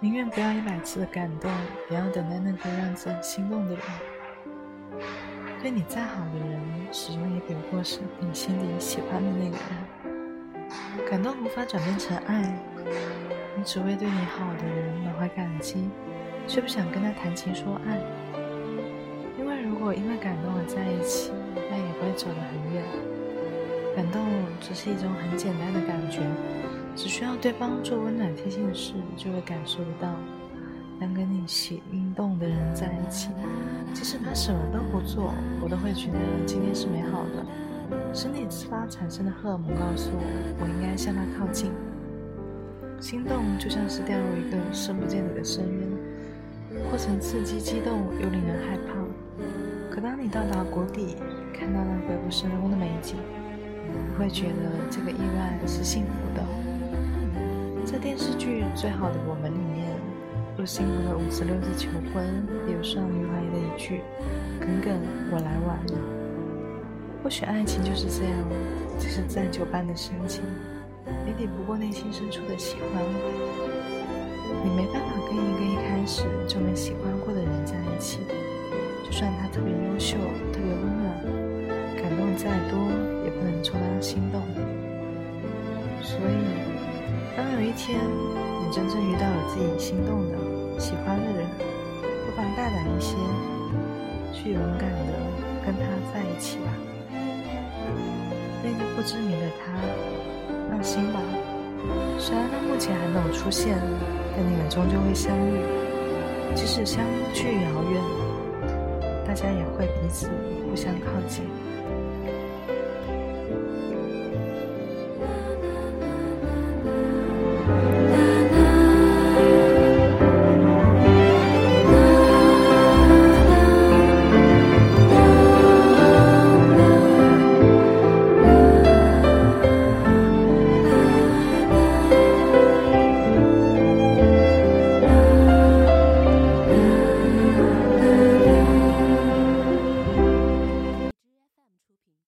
宁愿不要一百次的感动，也要等待那个让自己心动的人。对你再好的人，始终也只不过是你心底喜欢的那个人。感动无法转变成爱，你只会对你好的人满怀感激，却不想跟他谈情说爱。因为如果因为感动而在一起，那也不会走得很远。感动只是一种很简单的感觉，只需要对方做温暖贴心的事，就会感受得到。能跟你心动的人在一起，即使他什么都不做，我都会觉得今天是美好的。身体自发产生的荷尔蒙告诉我，我应该向他靠近。心动就像是掉入一个深不见底的深渊，过程刺激、激动又令人害怕。可当你到达谷底，看到那鬼不神宫的美景，你会觉得这个意外是幸福的。在电视剧《最好的我们》里面。陆星河的五十六次求婚，也有上余淮的一句“耿耿，我来晚了”。或许爱情就是这样，即使再久般的深情，也抵不过内心深处的喜欢。你没办法跟一个一开始就没喜欢过的人在一起，就算他特别优秀、特别温暖，感动再多也不能充当心动。所以，当有一天你真正遇到了自己心动的，喜欢的人，不妨大胆一些，去勇敢的跟他在一起吧。那个不知名的他，放心吧。虽然他目前还没有出现，但你们终究会相遇。即使相距遥远，大家也会彼此互相靠近。